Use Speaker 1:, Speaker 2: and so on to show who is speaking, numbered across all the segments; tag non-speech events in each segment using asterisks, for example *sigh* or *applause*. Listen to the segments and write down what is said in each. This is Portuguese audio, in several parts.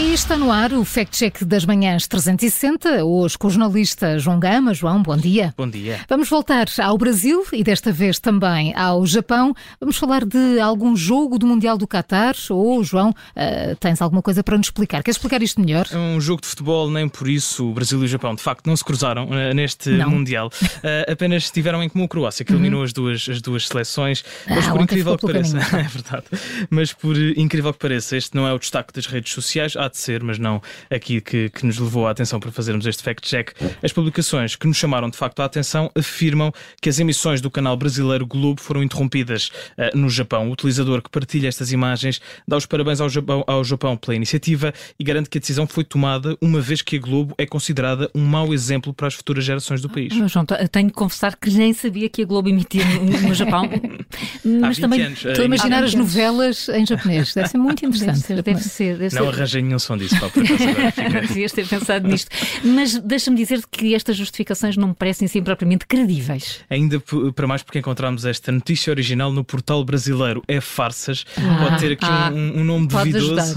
Speaker 1: Está no ar o Fact Check das Manhãs 360, hoje com o jornalista João Gama. João, bom dia.
Speaker 2: Bom dia.
Speaker 1: Vamos voltar ao Brasil e desta vez também ao Japão. Vamos falar de algum jogo do Mundial do Qatar. Ou, João, uh, tens alguma coisa para nos explicar? Queres explicar isto melhor?
Speaker 2: É um jogo de futebol, nem por isso o Brasil e o Japão de facto não se cruzaram uh, neste não. Mundial. Uh, *laughs* apenas estiveram em comum a Croácia, que eliminou uhum. as, duas, as duas seleções.
Speaker 1: Mas ah, por incrível que pareça, *laughs*
Speaker 2: é verdade. Mas por incrível que pareça, este não é o destaque das redes sociais, há de ser ser, mas não aqui que, que nos levou a atenção para fazermos este fact-check. As publicações que nos chamaram de facto a atenção afirmam que as emissões do canal brasileiro Globo foram interrompidas uh, no Japão. O utilizador que partilha estas imagens dá os parabéns ao Japão, ao Japão pela iniciativa e garante que a decisão foi tomada uma vez que a Globo é considerada um mau exemplo para as futuras gerações do país.
Speaker 1: Mas, João, tenho que confessar que nem sabia que a Globo emitia no, no Japão. *laughs* mas também anos, estou a imaginar as novelas em japonês. Deve ser muito *laughs* interessante.
Speaker 2: Deve ser. Deve ser, deve não arranjei nenhum som disso, pá, *laughs*
Speaker 1: Devias ter pensado nisto. Mas deixa-me dizer que estas justificações não me parecem assim propriamente credíveis.
Speaker 2: Ainda para mais porque encontramos esta notícia original no portal brasileiro É Farsas. Ah, pode ter aqui ah, um, um, nome duvidoso.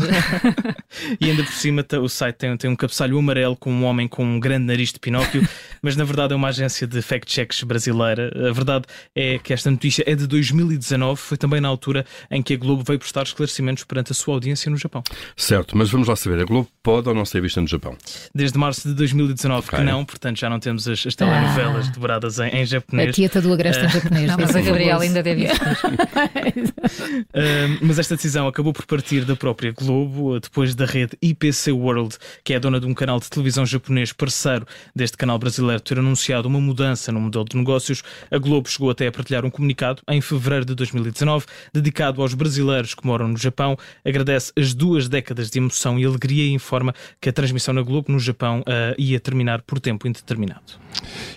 Speaker 2: *laughs* e ainda por cima o site tem, tem um cabeçalho amarelo com um homem com um grande nariz de Pinóquio, *laughs* mas na verdade é uma agência de fact-checks brasileira. A verdade é que esta notícia é de 2019, foi também na altura em que a Globo veio prestar esclarecimentos perante a sua audiência no Japão.
Speaker 3: Certo, mas vamos lá saber. A Globo pode ou não ser vista no Japão?
Speaker 2: Desde março de 2019 okay. que não, portanto já não temos as, as telenovelas ah. dobradas em, em, japonês.
Speaker 1: A Tieta do Agreste uh, em japonês. Não, mas a Gabriela ainda deve uh, *laughs*
Speaker 2: Mas esta decisão acabou por partir da própria Globo, depois da rede IPC World, que é a dona de um canal de televisão japonês parceiro deste canal brasileiro, ter anunciado uma mudança no modelo de negócios. A Globo chegou até a partilhar um comunicado em fevereiro de 2019, dedicado aos brasileiros que moram no Japão. Agradece as duas décadas de emoção e alegria e informa que a transmissão na Globo no Japão uh, ia terminar por tempo indeterminado.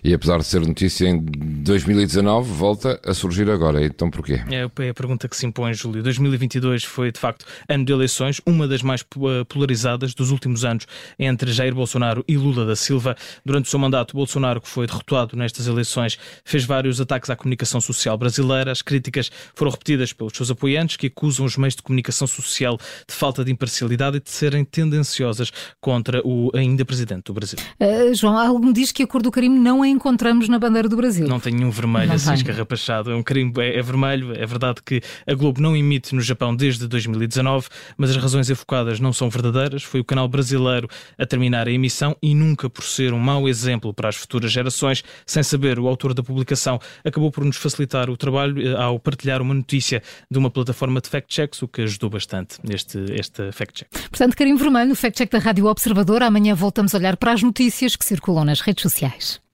Speaker 4: E apesar de ser notícia em 2019, volta a surgir agora. Então porquê?
Speaker 2: É, é a pergunta que se impõe, Júlio. 2022 foi, de facto, ano de eleições, uma das mais eh, polarizadas dos últimos anos entre Jair Bolsonaro e Lula da Silva. Durante o seu mandato, Bolsonaro, que foi derrotado nestas eleições, fez vários ataques à comunicação social brasileira. As críticas foram repetidas pelos seus apoiantes, que acusam os meios de comunicação social de falta de imparcialidade e de serem tendenciosas contra o ainda presidente do Brasil.
Speaker 1: Uh, João, algo me diz que a cor do carimbo não a encontramos na bandeira do Brasil.
Speaker 2: Não tem nenhum vermelho não assim tem. escarrapachado. É um carimbo, é, é, vermelho. É verdade que a Globo não emite no Japão desde 2019, mas as razões evocadas não são verdadeiras. Foi o canal brasileiro a terminar a emissão e nunca por ser um mau exemplo para as futuras gerações, sem saber o autor da publicação, acabou por nos facilitar o trabalho eh, ao partilhar uma notícia de uma plataforma de fact-checks, o que ajudou bastante neste este fact-check.
Speaker 1: Portanto, carimbo vermelho no fact-check da Rádio Observador. Amanhã voltamos a olhar para as notícias que circulam nas redes sociais.